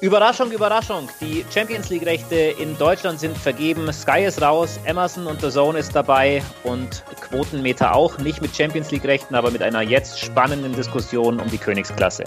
Überraschung, Überraschung. Die Champions League-Rechte in Deutschland sind vergeben. Sky ist raus, Emerson und The Zone ist dabei und Quotenmeter auch. Nicht mit Champions League-Rechten, aber mit einer jetzt spannenden Diskussion um die Königsklasse.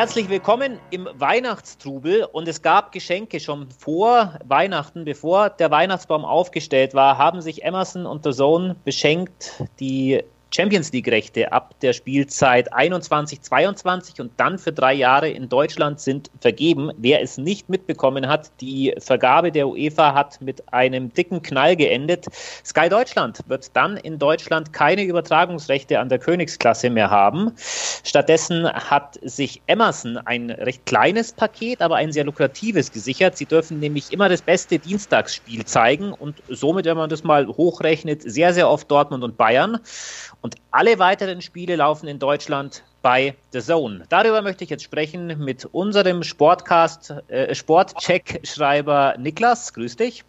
Herzlich willkommen im Weihnachtstrubel. Und es gab Geschenke schon vor Weihnachten, bevor der Weihnachtsbaum aufgestellt war, haben sich Emerson und The Zone beschenkt, die Champions League-Rechte ab der Spielzeit 21-22 und dann für drei Jahre in Deutschland sind vergeben. Wer es nicht mitbekommen hat, die Vergabe der UEFA hat mit einem dicken Knall geendet. Sky Deutschland wird dann in Deutschland keine Übertragungsrechte an der Königsklasse mehr haben. Stattdessen hat sich Emerson ein recht kleines Paket, aber ein sehr lukratives gesichert. Sie dürfen nämlich immer das beste Dienstagsspiel zeigen und somit, wenn man das mal hochrechnet, sehr, sehr oft Dortmund und Bayern. Und alle weiteren Spiele laufen in Deutschland bei The Zone. Darüber möchte ich jetzt sprechen mit unserem Sportcast, äh, Sportcheck-Schreiber Niklas. Grüß dich.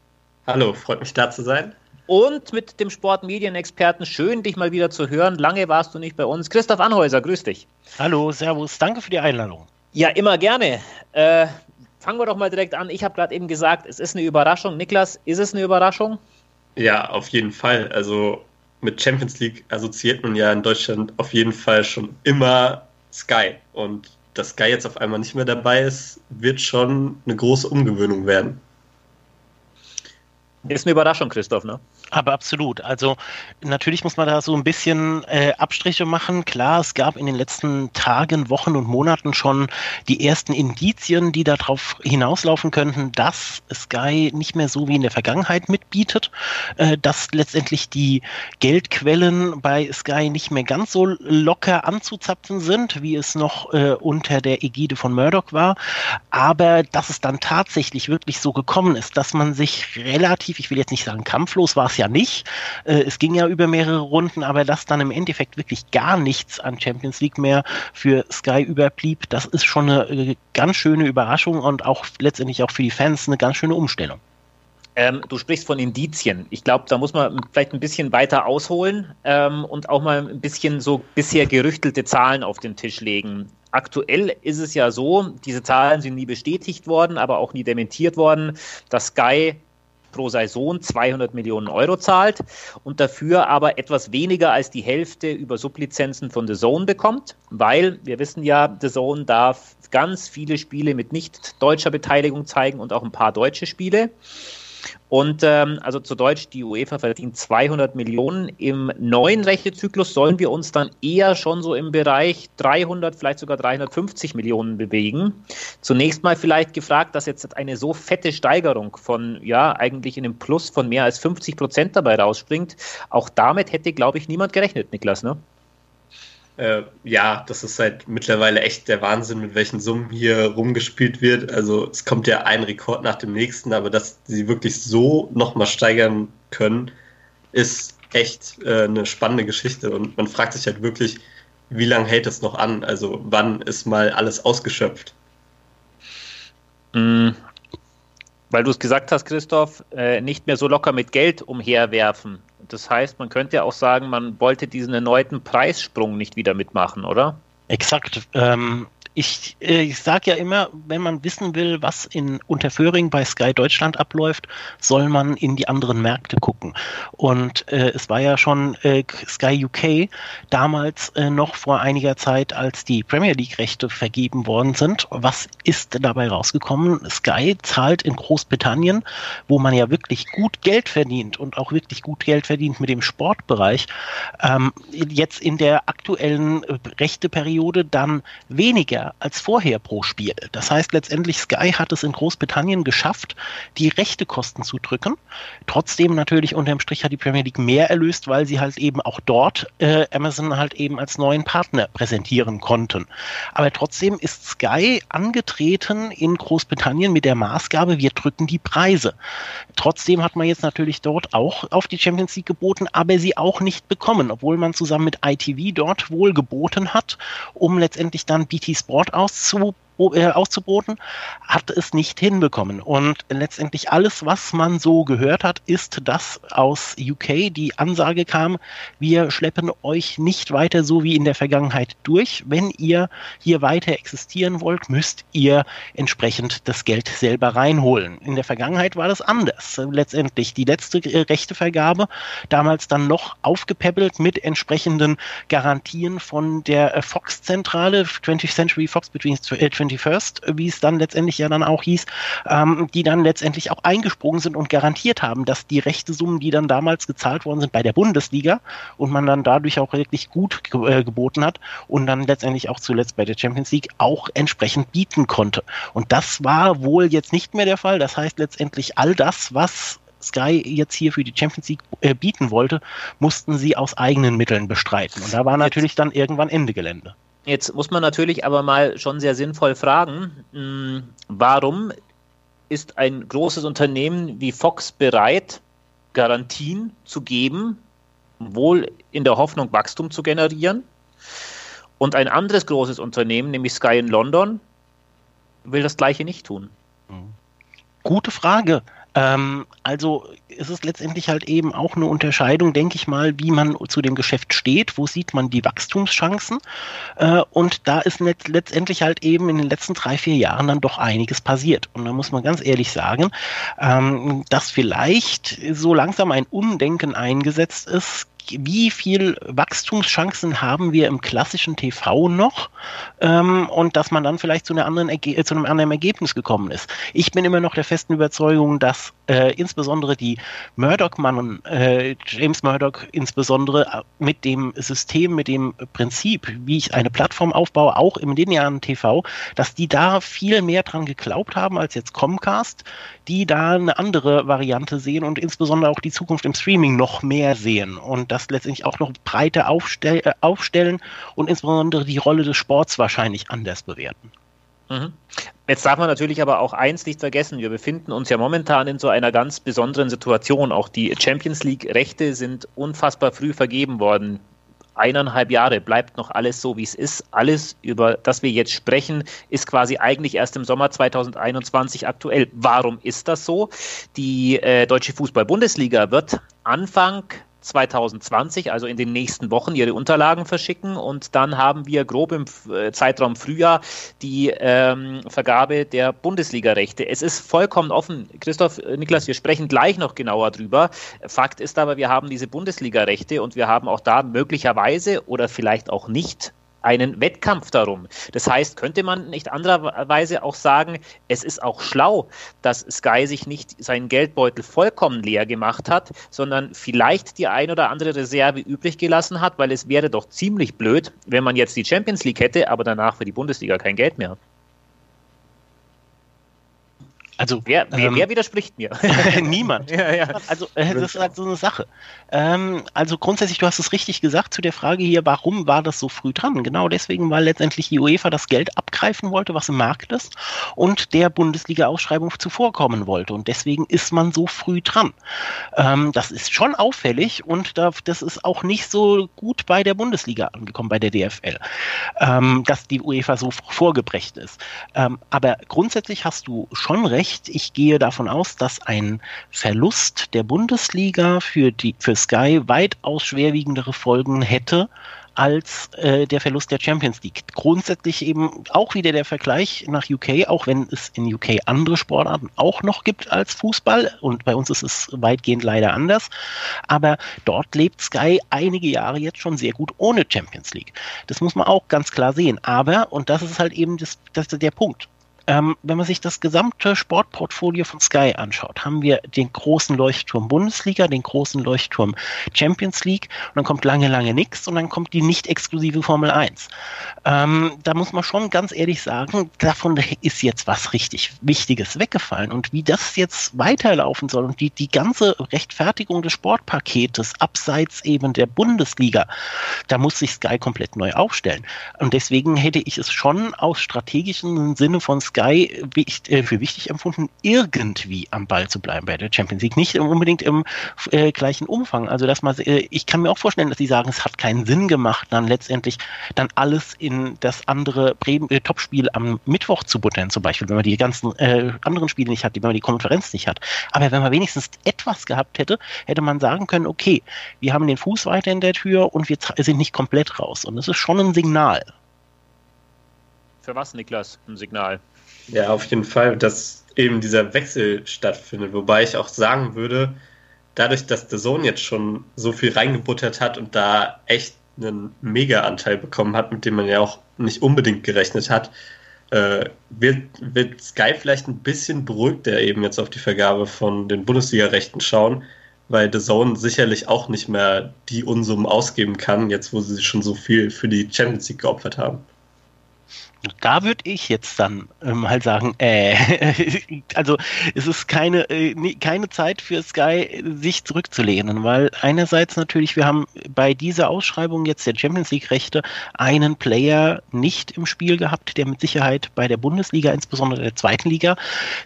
Hallo, freut mich da zu sein. Und mit dem Sportmedienexperten. Schön, dich mal wieder zu hören. Lange warst du nicht bei uns. Christoph Anhäuser, grüß dich. Hallo, Servus. Danke für die Einladung. Ja, immer gerne. Äh, fangen wir doch mal direkt an. Ich habe gerade eben gesagt, es ist eine Überraschung. Niklas, ist es eine Überraschung? Ja, auf jeden Fall. Also mit Champions League assoziiert man ja in Deutschland auf jeden Fall schon immer Sky. Und dass Sky jetzt auf einmal nicht mehr dabei ist, wird schon eine große Umgewöhnung werden. Ist eine Überraschung, Christoph, ne? Aber absolut. Also natürlich muss man da so ein bisschen äh, Abstriche machen. Klar, es gab in den letzten Tagen, Wochen und Monaten schon die ersten Indizien, die darauf hinauslaufen könnten, dass Sky nicht mehr so wie in der Vergangenheit mitbietet, äh, dass letztendlich die Geldquellen bei Sky nicht mehr ganz so locker anzuzapfen sind, wie es noch äh, unter der Ägide von Murdoch war. Aber dass es dann tatsächlich wirklich so gekommen ist, dass man sich relativ, ich will jetzt nicht sagen kampflos, war es ja ja nicht. Äh, es ging ja über mehrere Runden, aber dass dann im Endeffekt wirklich gar nichts an Champions League mehr für Sky überblieb, das ist schon eine äh, ganz schöne Überraschung und auch letztendlich auch für die Fans eine ganz schöne Umstellung. Ähm, du sprichst von Indizien. Ich glaube, da muss man vielleicht ein bisschen weiter ausholen ähm, und auch mal ein bisschen so bisher gerüchtelte Zahlen auf den Tisch legen. Aktuell ist es ja so, diese Zahlen sind nie bestätigt worden, aber auch nie dementiert worden, dass Sky pro Saison 200 Millionen Euro zahlt und dafür aber etwas weniger als die Hälfte über Sublizenzen von The Zone bekommt, weil wir wissen ja, The Zone darf ganz viele Spiele mit nicht deutscher Beteiligung zeigen und auch ein paar deutsche Spiele. Und ähm, also zu Deutsch, die UEFA verdient 200 Millionen. Im neuen Rechtezyklus sollen wir uns dann eher schon so im Bereich 300, vielleicht sogar 350 Millionen bewegen. Zunächst mal vielleicht gefragt, dass jetzt eine so fette Steigerung von, ja, eigentlich in einem Plus von mehr als 50 Prozent dabei rausspringt. Auch damit hätte, glaube ich, niemand gerechnet, Niklas, ne? Äh, ja, das ist halt mittlerweile echt der Wahnsinn, mit welchen Summen hier rumgespielt wird. Also es kommt ja ein Rekord nach dem nächsten, aber dass sie wirklich so nochmal steigern können, ist echt äh, eine spannende Geschichte. Und man fragt sich halt wirklich, wie lange hält es noch an? Also wann ist mal alles ausgeschöpft? Mhm. Weil du es gesagt hast, Christoph, äh, nicht mehr so locker mit Geld umherwerfen. Das heißt, man könnte auch sagen, man wollte diesen erneuten Preissprung nicht wieder mitmachen, oder? Exakt. Ähm, ich, äh, ich sage ja immer, wenn man wissen will, was in Unterföhring bei Sky Deutschland abläuft, soll man in die anderen Märkte gucken. Und äh, es war ja schon äh, Sky UK damals äh, noch vor einiger Zeit, als die Premier League Rechte vergeben worden sind. Was ist dabei rausgekommen? Sky zahlt in Großbritannien, wo man ja wirklich gut Geld verdient und auch wirklich gut Geld verdient mit dem Sportbereich, ähm, jetzt in der aktuellen äh, Rechteperiode dann weniger mehr als vorher pro Spiel. Das heißt, letztendlich Sky hat es in Großbritannien geschafft, die Rechtekosten zu drücken. Trotzdem natürlich unterm Strich hat die Premier League mehr erlöst, weil sie halt eben auch dort äh, Amazon halt eben als neuen Partner präsentieren konnten. Aber trotzdem ist Sky angetreten in Großbritannien mit der Maßgabe, wir drücken die Preise. Trotzdem hat man jetzt natürlich dort auch auf die Champions League geboten, aber sie auch nicht bekommen, obwohl man zusammen mit ITV dort wohl geboten hat, um letztendlich dann BT Sport sportauszuug äh, auszuboten, hat es nicht hinbekommen. Und letztendlich alles, was man so gehört hat, ist, dass aus UK die Ansage kam, wir schleppen euch nicht weiter so wie in der Vergangenheit durch. Wenn ihr hier weiter existieren wollt, müsst ihr entsprechend das Geld selber reinholen. In der Vergangenheit war das anders. Letztendlich die letzte äh, Rechtevergabe, damals dann noch aufgepäppelt mit entsprechenden Garantien von der äh, Fox-Zentrale, 20th Century Fox between 20 21st, wie es dann letztendlich ja dann auch hieß, ähm, die dann letztendlich auch eingesprungen sind und garantiert haben, dass die rechte Summen, die dann damals gezahlt worden sind bei der Bundesliga und man dann dadurch auch wirklich gut äh, geboten hat und dann letztendlich auch zuletzt bei der Champions League auch entsprechend bieten konnte. Und das war wohl jetzt nicht mehr der Fall. Das heißt letztendlich all das, was Sky jetzt hier für die Champions League äh, bieten wollte, mussten sie aus eigenen Mitteln bestreiten. Und da war natürlich dann irgendwann Ende Gelände. Jetzt muss man natürlich aber mal schon sehr sinnvoll fragen, hm, warum ist ein großes Unternehmen wie Fox bereit, Garantien zu geben, wohl in der Hoffnung, Wachstum zu generieren? Und ein anderes großes Unternehmen, nämlich Sky in London, will das gleiche nicht tun. Gute Frage. Ähm, also ist es letztendlich halt eben auch eine Unterscheidung, denke ich mal, wie man zu dem Geschäft steht, wo sieht man die Wachstumschancen. Äh, und da ist let letztendlich halt eben in den letzten drei, vier Jahren dann doch einiges passiert. Und da muss man ganz ehrlich sagen, ähm, dass vielleicht so langsam ein Umdenken eingesetzt ist wie viel Wachstumschancen haben wir im klassischen TV noch ähm, und dass man dann vielleicht zu, einer anderen Erge zu einem anderen Ergebnis gekommen ist. Ich bin immer noch der festen Überzeugung, dass äh, insbesondere die Murdoch-Mannen, äh, James Murdoch insbesondere äh, mit dem System, mit dem Prinzip, wie ich eine Plattform aufbaue, auch im linearen TV, dass die da viel mehr dran geglaubt haben als jetzt Comcast, die da eine andere Variante sehen und insbesondere auch die Zukunft im Streaming noch mehr sehen und das letztendlich auch noch breiter aufstell äh, aufstellen und insbesondere die Rolle des Sports wahrscheinlich anders bewerten. Mhm. Jetzt darf man natürlich aber auch eins nicht vergessen. Wir befinden uns ja momentan in so einer ganz besonderen Situation. Auch die Champions League-Rechte sind unfassbar früh vergeben worden. Eineinhalb Jahre bleibt noch alles so, wie es ist. Alles, über das wir jetzt sprechen, ist quasi eigentlich erst im Sommer 2021 aktuell. Warum ist das so? Die äh, Deutsche Fußball-Bundesliga wird Anfang 2020, also in den nächsten Wochen, ihre Unterlagen verschicken und dann haben wir grob im äh, Zeitraum Frühjahr die ähm, Vergabe der Bundesliga-Rechte. Es ist vollkommen offen. Christoph, äh, Niklas, wir sprechen gleich noch genauer drüber. Fakt ist aber, wir haben diese Bundesliga-Rechte und wir haben auch da möglicherweise oder vielleicht auch nicht einen Wettkampf darum. Das heißt, könnte man nicht andererweise auch sagen, es ist auch schlau, dass Sky sich nicht seinen Geldbeutel vollkommen leer gemacht hat, sondern vielleicht die ein oder andere Reserve übrig gelassen hat, weil es wäre doch ziemlich blöd, wenn man jetzt die Champions League hätte, aber danach für die Bundesliga kein Geld mehr. Also, wer, wer, ähm, wer widerspricht mir? niemand. Ja, ja. Also, äh, das ist halt so eine Sache. Ähm, also, grundsätzlich, du hast es richtig gesagt zu der Frage hier, warum war das so früh dran? Genau deswegen, weil letztendlich die UEFA das Geld abgreifen wollte, was im Markt ist, und der Bundesliga-Ausschreibung zuvorkommen wollte. Und deswegen ist man so früh dran. Ähm, das ist schon auffällig und da, das ist auch nicht so gut bei der Bundesliga angekommen, bei der DFL, ähm, dass die UEFA so vorgebrecht ist. Ähm, aber grundsätzlich hast du schon recht, recht. Ich gehe davon aus, dass ein Verlust der Bundesliga für, die, für Sky weitaus schwerwiegendere Folgen hätte als äh, der Verlust der Champions League. Grundsätzlich eben auch wieder der Vergleich nach UK, auch wenn es in UK andere Sportarten auch noch gibt als Fußball und bei uns ist es weitgehend leider anders, aber dort lebt Sky einige Jahre jetzt schon sehr gut ohne Champions League. Das muss man auch ganz klar sehen. Aber, und das ist halt eben das, das der Punkt, Ähm, wenn man sich das gesamte Sportportfolio von Sky anschaut, haben wir den großen Leuchtturm Bundesliga, den großen Leuchtturm Champions League und dann kommt lange, lange nichts und dann kommt die nicht exklusive Formel 1. Ähm, da muss man schon ganz ehrlich sagen, davon ist jetzt was richtig Wichtiges weggefallen und wie das jetzt weiterlaufen soll und die, die ganze Rechtfertigung des Sportpaketes abseits eben der Bundesliga, da muss sich Sky komplett neu aufstellen. Und deswegen hätte ich es schon aus strategischen Sinne von Sky äh, für wichtig empfunden, irgendwie am Ball zu bleiben bei der Champions League. Nicht unbedingt im äh, gleichen Umfang. Also, dass man, äh, ich kann mir auch vorstellen, dass sie sagen, es hat keinen Sinn gemacht, dann letztendlich dann alles in das andere äh, Topspiel am Mittwoch zu buttern, zum Beispiel, wenn man die ganzen äh, anderen Spiele nicht hat, wenn man die Konferenz nicht hat. Aber wenn man wenigstens etwas gehabt hätte, hätte man sagen können, okay, wir haben den Fuß weiter in der Tür und wir sind nicht komplett raus. Und das ist schon ein Signal. Für was, Niklas? Ein Signal? Ja, auf jeden Fall, dass eben dieser Wechsel stattfindet. Wobei ich auch sagen würde, dadurch, dass der Sohn jetzt schon so viel reingebuttert hat und da echt einen Mega-Anteil bekommen hat, mit dem man ja auch nicht unbedingt gerechnet hat, äh, wird, wird Sky vielleicht ein bisschen beruhigter eben jetzt auf die Vergabe von den Bundesliga-Rechten schauen, weil The Zone sicherlich auch nicht mehr die Unsummen ausgeben kann, jetzt wo sie schon so viel für die Champions League geopfert haben. Da würde ich jetzt dann ähm, halt sagen, äh, also es ist keine, äh, keine Zeit für Sky, sich zurückzulehnen, weil einerseits natürlich, wir haben bei dieser Ausschreibung jetzt der Champions League-Rechte einen Player nicht im Spiel gehabt, der mit Sicherheit bei der Bundesliga, insbesondere der zweiten Liga,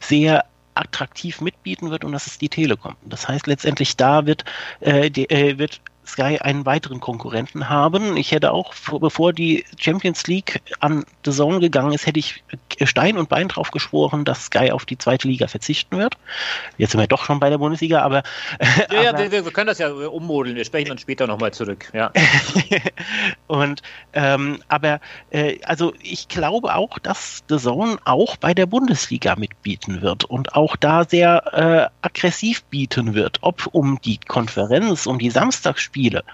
sehr attraktiv mitbieten wird und das ist die Telekom. Das heißt letztendlich, da wird, äh, die, äh, wird Sky einen weiteren Konkurrenten haben. Ich hätte auch, bevor die Champions League an The Zone gegangen ist, hätte ich Stein und Bein drauf geschworen, dass Sky auf die zweite Liga verzichten wird. Jetzt sind wir doch schon bei der Bundesliga, aber. Ja, aber, ja wir, wir, können das ja ummodeln. Wir sprechen dann später nochmal zurück. Ja. und, ähm, aber, äh, also ich glaube auch, dass The Zone auch bei der Bundesliga mitbieten wird und auch da sehr äh, aggressiv bieten wird. Ob um die Konferenz, um die Samstagsspiele, Spiele.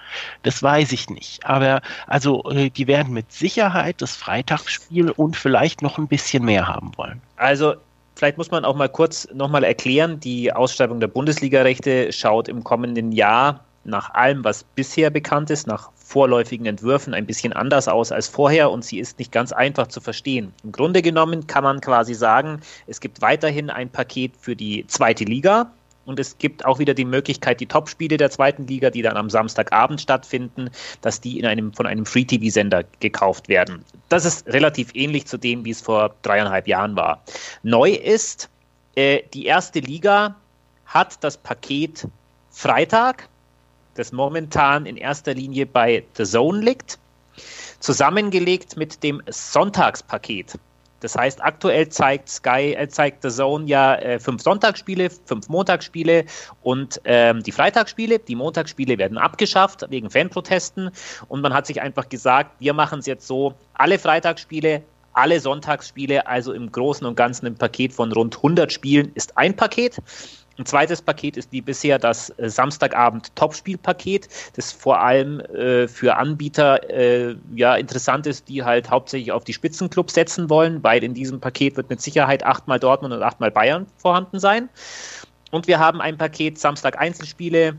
Das weiß ich nicht. Aber also äh, die werden mit Sicherheit das Freitagsspiel und vielleicht noch ein bisschen mehr haben wollen. Also vielleicht muss man auch mal kurz nochmal erklären, die Ausschreibung der Bundesliga-Rechte schaut im kommenden Jahr nach allem, was bisher bekannt ist, nach vorläufigen Entwürfen ein bisschen anders aus als vorher und sie ist nicht ganz einfach zu verstehen. Im Grunde genommen kann man quasi sagen, es gibt weiterhin ein Paket für die zweite Liga, und es gibt auch wieder die Möglichkeit, die Topspiele der zweiten Liga, die dann am Samstagabend stattfinden, dass die in einem, von einem Free-TV-Sender gekauft werden. Das ist relativ ähnlich zu dem, wie es vor dreieinhalb Jahren war. Neu ist, äh, die erste Liga hat das Paket Freitag, das momentan in erster Linie bei The Zone liegt, zusammengelegt mit dem Sonntagspaket. Das heißt, aktuell zeigt Sky, äh, zeigt The Zone ja äh, fünf Sonntagsspiele, fünf Montagsspiele und ähm, die Freitagsspiele. Die Montagsspiele werden abgeschafft wegen Fanprotesten und man hat sich einfach gesagt, wir machen es jetzt so, alle Freitagsspiele, alle Sonntagsspiele, also im Großen und Ganzen im Paket von rund 100 Spielen ist ein Paket. Ein zweites Paket ist wie bisher das äh, Samstagabend Topspielpaket, das vor allem äh, für Anbieter äh, ja interessant ist, die halt hauptsächlich auf die Spitzenclubs setzen wollen, weil in diesem Paket wird mit Sicherheit achtmal Dortmund und achtmal Bayern vorhanden sein. Und wir haben ein Paket Samstag Einzelspiele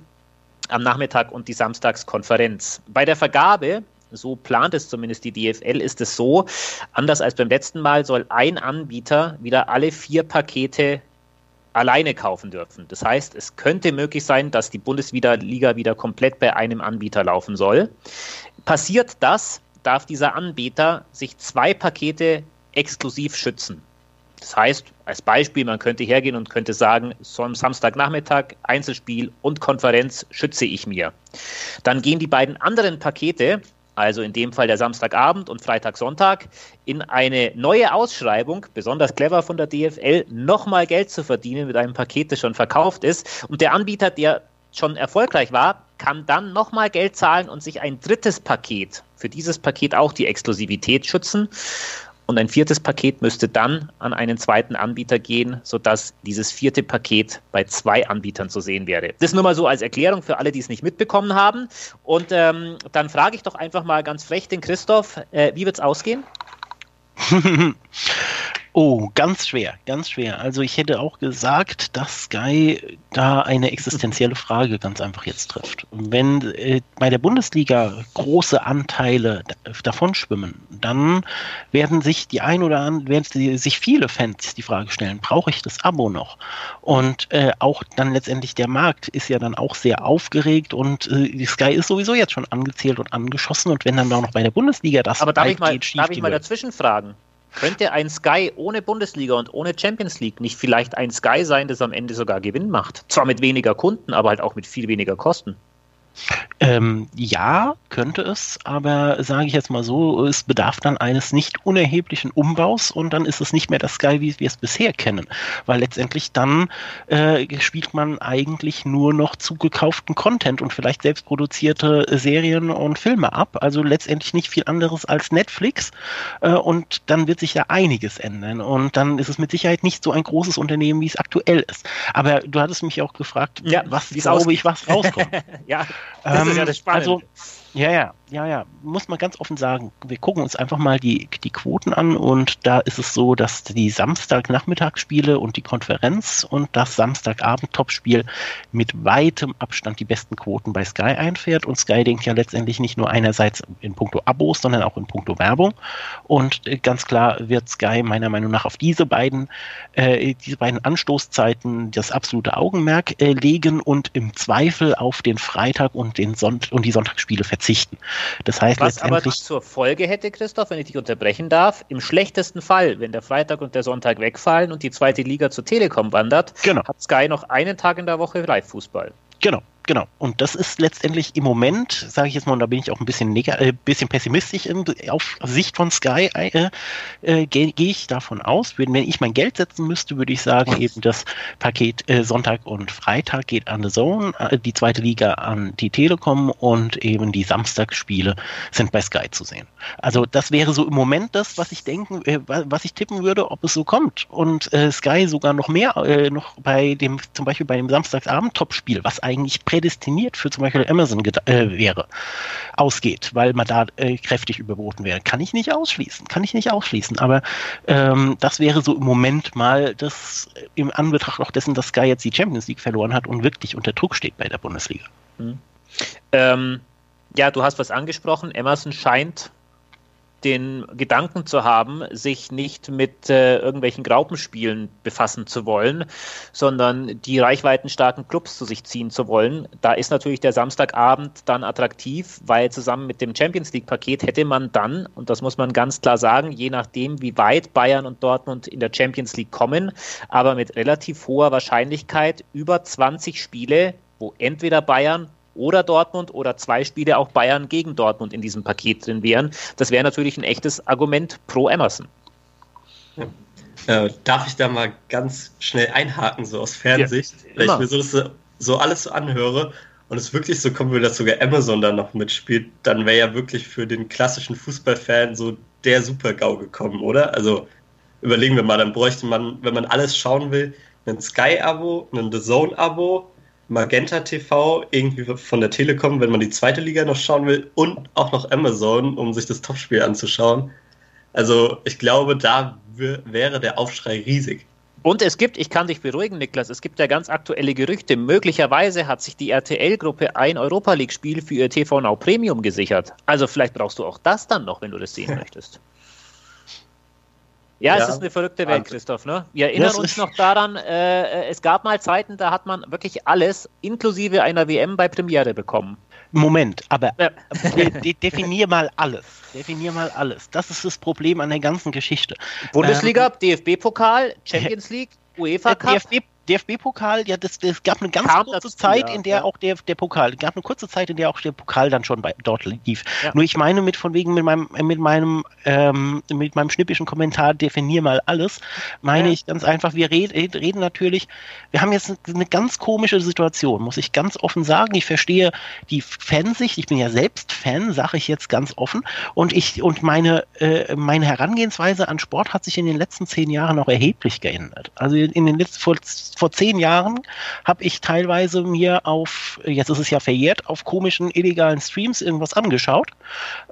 am Nachmittag und die Samstagskonferenz. Bei der Vergabe so plant es zumindest die DFL, ist es so, anders als beim letzten Mal soll ein Anbieter wieder alle vier Pakete alleine kaufen dürfen. Das heißt, es könnte möglich sein, dass die Bundesliga wieder komplett bei einem Anbieter laufen soll. Passiert das, darf dieser Anbieter sich zwei Pakete exklusiv schützen. Das heißt, als Beispiel, man könnte hergehen und könnte sagen, so am Samstagnachmittag Einzelspiel und Konferenz schütze ich mir. Dann gehen die beiden anderen Pakete also in dem Fall der Samstagabend und Freitag, Sonntag, in eine neue Ausschreibung, besonders clever von der DFL, nochmal Geld zu verdienen mit einem Paket, das schon verkauft ist. Und der Anbieter, der schon erfolgreich war, kann dann nochmal Geld zahlen und sich ein drittes Paket, für dieses Paket auch die Exklusivität schützen. Und ein viertes Paket müsste dann an einen zweiten Anbieter gehen, sodass dieses vierte Paket bei zwei Anbietern zu sehen wäre. Das nur mal so als Erklärung für alle, die es nicht mitbekommen haben. Und ähm, dann frage ich doch einfach mal ganz frech den Christoph, äh, wie wird es ausgehen? Oh, ganz schwer, ganz schwer. Also ich hätte auch gesagt, dass Sky da eine existenzielle Frage ganz einfach jetzt trifft. Wenn äh, bei der Bundesliga große Anteile davon schwimmen, dann werden sich die ein oder anderen, werden sich viele Fans die Frage stellen, brauche ich das Abo noch? Und äh, auch dann letztendlich der Markt ist ja dann auch sehr aufgeregt und äh, Sky ist sowieso jetzt schon angezählt und angeschossen und wenn dann auch noch bei der Bundesliga das Aber darf ich mal, darf ich mal dazwischen fragen? Könnte ein Sky ohne Bundesliga und ohne Champions League nicht vielleicht ein Sky sein, das am Ende sogar Gewinn macht? Zwar mit weniger Kunden, aber halt auch mit viel weniger Kosten. Ähm, ja, könnte es, aber sage ich jetzt mal so, es bedarf dann eines nicht unerheblichen Umbaus und dann ist es nicht mehr das Sky, wie wir es bisher kennen. Weil letztendlich dann äh, spielt man eigentlich nur noch zugekauften Content und vielleicht selbst produzierte Serien und Filme ab. Also letztendlich nicht viel anderes als Netflix. Äh, und dann wird sich ja einiges ändern. Und dann ist es mit Sicherheit nicht so ein großes Unternehmen, wie es aktuell ist. Aber du hattest mich auch gefragt, ja, was glaube ich, was rauskommt. ja. Das ähm, ist ja das Spannende. Also, ja, ja, ja, ja, muss man ganz offen sagen. Wir gucken uns einfach mal die, die Quoten an und da ist es so, dass die Samstagnachmittagsspiele und die Konferenz und das Samstagabend-Topspiel mit weitem Abstand die besten Quoten bei Sky einfährt. Und Sky denkt ja letztendlich nicht nur einerseits in puncto Abos, sondern auch in puncto Werbung. Und äh, ganz klar wird Sky meiner Meinung nach auf diese beiden, äh, diese beiden Anstoßzeiten das absolute Augenmerk äh, legen und im Zweifel auf den Freitag und den Sonnt und die Sonntagsspiele verzichten verzichten. Das heißt Was aber zur Folge hätte, Christoph, wenn ich dich unterbrechen darf, im schlechtesten Fall, wenn der Freitag und der Sonntag wegfallen und die zweite Liga zur Telekom wandert, genau. hat Sky noch einen Tag in der Woche Live-Fußball. Genau. Genau. Und das ist letztendlich im Moment, sage ich jetzt mal, und da bin ich auch ein bisschen, äh, bisschen pessimistisch in, auf Sicht von Sky, äh, äh, gehe geh ich davon aus, wenn, wenn ich mein Geld setzen müsste, würde ich sagen, eben das Paket äh, Sonntag und Freitag geht an The Zone, äh, die zweite Liga an die Telekom und eben die Samstagsspiele sind bei Sky zu sehen. Also das wäre so im Moment das, was ich denken, äh, was ich tippen würde, ob es so kommt. Und Sky sogar noch mehr, noch bei dem, zum Beispiel bei dem Samstagsabend-Topspiel, was eigentlich prädestiniert für zum Beispiel Amazon äh, wäre, ausgeht, weil man da äh, kräftig überboten wäre. Kann ich nicht ausschließen, kann ich nicht ausschließen. Aber ähm, das wäre so im Moment mal das äh, im Anbetracht auch dessen, dass Sky jetzt die Champions League verloren hat und wirklich unter Druck steht bei der Bundesliga. Mhm. Ähm, ja, du hast was angesprochen. Amazon scheint den Gedanken zu haben, sich nicht mit äh, irgendwelchen Graupenspielen befassen zu wollen, sondern die reichweitenstarken Clubs zu sich ziehen zu wollen. Da ist natürlich der Samstagabend dann attraktiv, weil zusammen mit dem Champions League-Paket hätte man dann, und das muss man ganz klar sagen, je nachdem, wie weit Bayern und Dortmund in der Champions League kommen, aber mit relativ hoher Wahrscheinlichkeit über 20 Spiele, wo entweder Bayern oder Dortmund oder zwei Spiele auch Bayern gegen Dortmund in diesem Paket drin wären. Das wäre natürlich ein echtes Argument pro Emerson. Ja. Äh, darf ich da mal ganz schnell einhaken, so aus Fernsicht? Ja, weil ich mir so, das, so alles so anhöre und es wirklich so kommen würde, dass sogar Amazon da noch mitspielt, dann wäre ja wirklich für den klassischen Fußballfan so der Super-GAU gekommen, oder? Also überlegen wir mal, dann bräuchte man, wenn man alles schauen will, ein Sky-Abo, ein The Zone-Abo, Magenta TV, irgendwie von der Telekom, wenn man die zweite Liga noch schauen will, und auch noch Amazon, um sich das Topspiel anzuschauen. Also ich glaube, da wäre der Aufschrei riesig. Und es gibt, ich kann dich beruhigen, Niklas, es gibt ja ganz aktuelle Gerüchte. Möglicherweise hat sich die RTL-Gruppe ein Europa League-Spiel für ihr TV Now Premium gesichert. Also vielleicht brauchst du auch das dann noch, wenn du das sehen möchtest. Ja, ja, es ist eine verrückte Welt, Christoph. Ne? Wir erinnern uns noch daran, äh, es gab mal Zeiten, da hat man wirklich alles, inklusive einer WM, bei Premiere bekommen. Moment, aber ja. de definier mal alles. Definier mal alles. Das ist das Problem an der ganzen Geschichte. Bundesliga, ähm, DFB-Pokal, Champions League, UEFA Cup. DFB DFB-Pokal, ja, das, das gab eine ganz Kam kurze dazu, Zeit, ja, in der ja. auch der, der Pokal, gab eine kurze Zeit, in der auch der Pokal dann schon bei, dort lief. Ja. Nur ich meine mit von wegen mit meinem, mit meinem, ähm, mit meinem schnippischen Kommentar, definier mal alles, meine ich ganz einfach, wir red, reden natürlich, wir haben jetzt eine ganz komische Situation, muss ich ganz offen sagen. Ich verstehe die Fansicht, ich bin ja selbst Fan, sage ich jetzt ganz offen, und ich, und meine, äh, meine Herangehensweise an Sport hat sich in den letzten zehn Jahren auch erheblich geändert. Also in den letzten, vor vor zehn Jahren habe ich teilweise mir auf, jetzt ist es ja verjährt, auf komischen illegalen Streams irgendwas angeschaut.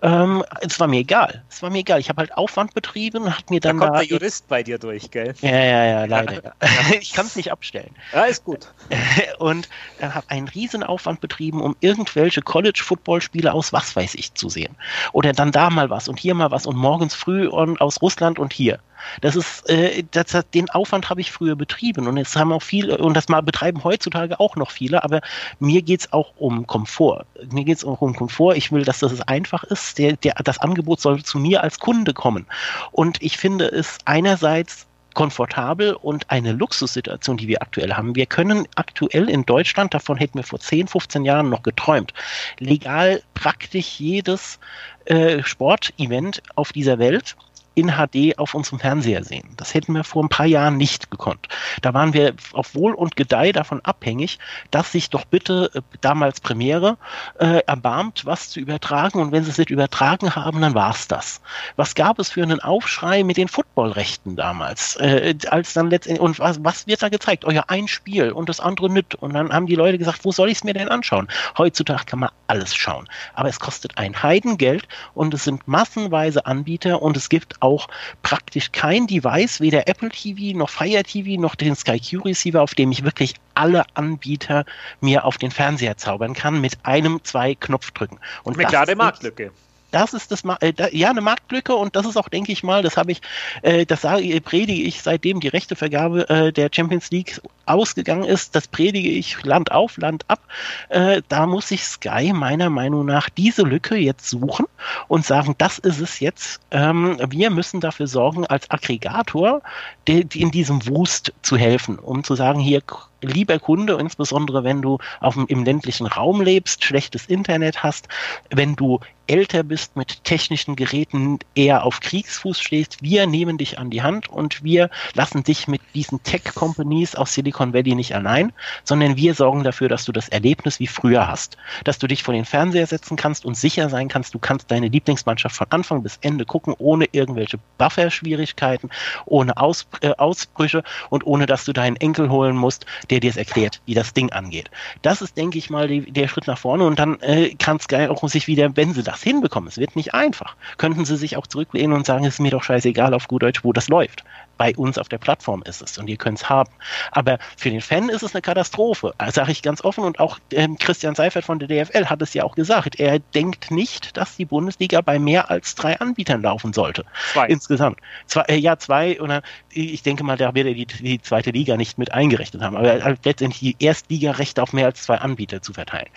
Ähm, es war mir egal. Es war mir egal. Ich habe halt Aufwand betrieben, hat mir dann da kommt da der Jurist bei dir durch, gell? Ja, ja, ja, leider. Ja. ich kann es nicht abstellen. Ja, ist gut. Und äh, habe einen riesen Aufwand betrieben, um irgendwelche College-Football-Spiele aus was weiß ich zu sehen. Oder dann da mal was und hier mal was und morgens früh und aus Russland und hier. Das ist, äh, das, den Aufwand habe ich früher betrieben und jetzt haben auch viele, und das mal betreiben heutzutage auch noch viele, aber mir geht es auch um Komfort. Mir geht es auch um Komfort. Ich will, dass das einfach ist. Der, der, das Angebot soll zu mir als Kunde kommen. Und ich finde es einerseits komfortabel und eine Luxussituation, die wir aktuell haben. Wir können aktuell in Deutschland, davon hätten wir vor 10, 15 Jahren noch geträumt, legal praktisch jedes äh, Sportevent auf dieser Welt in HD auf unserem Fernseher sehen. Das hätten wir vor ein paar Jahren nicht gekonnt. Da waren wir auf Wohl und Gedeih davon abhängig, dass sich doch bitte äh, damals Premiere äh, erbarmt, was zu übertragen. Und wenn sie es nicht übertragen haben, dann war es das. Was gab es für einen Aufschrei mit den Footballrechten damals? Äh, als dann letztendlich, und was, was wird da gezeigt? Euer ein Spiel und das andere nicht. Und dann haben die Leute gesagt, wo soll ich es mir denn anschauen? Heutzutage kann man alles schauen. Aber es kostet ein Heidengeld und es sind massenweise Anbieter und es gibt auch praktisch kein Device, weder Apple TV noch Fire TV noch den Sky Q Receiver, auf dem ich wirklich alle Anbieter mir auf den Fernseher zaubern kann mit einem, zwei Knopfdrücken. Und eine klare Marktlücke das ist das, äh, da, ja, eine Marktlücke und das ist auch, denke ich mal, das habe ich, äh, das sage, predige ich, seitdem die Rechtevergabe äh, der Champions League ausgegangen ist, das predige ich Land auf, Land ab. Äh, da muss sich Sky meiner Meinung nach diese Lücke jetzt suchen und sagen, das ist es jetzt. Ähm, wir müssen dafür sorgen, als Aggregator de, de in diesem Wust zu helfen, um zu sagen, hier lieber Kunde, insbesondere wenn du auf dem, im ländlichen Raum lebst, schlechtes Internet hast, wenn du älter bist, mit technischen Geräten eher auf Kriegsfuß stehst, wir nehmen dich an die Hand und wir lassen dich mit diesen Tech-Companies aus Silicon Valley nicht allein, sondern wir sorgen dafür, dass du das Erlebnis wie früher hast. Dass du dich vor den Fernseher setzen kannst und sicher sein kannst, du kannst deine Lieblingsmannschaft von Anfang bis Ende gucken, ohne irgendwelche Buffer-Schwierigkeiten, ohne äh, Ausbrüche und ohne dass du deinen Enkel holen musst, der dir es erklärt, wie das Ding angeht. Das ist, denke ich mal, die, der Schritt nach vorne und dann äh, kann Sky auch sich wieder, wenn sie das hinbekommen, es wird nicht einfach, könnten sie sich auch zurücklehnen und sagen, es ist mir doch scheißegal auf gut Deutsch, wo das läuft bei uns auf der Plattform ist es und ihr könnt es haben. Aber für den Fan ist es eine Katastrophe, sage ich ganz offen. Und auch ähm, Christian Seifert von der DFL hat es ja auch gesagt. Er denkt nicht, dass die Bundesliga bei mehr als drei Anbietern laufen sollte. Zwei. Insgesamt. Zwei, äh, ja, zwei oder ich denke mal, da wird er die, die zweite Liga nicht mit eingerechnet haben. Aber äh, letztendlich die Erstligarechte auf mehr als zwei Anbieter zu verteilen.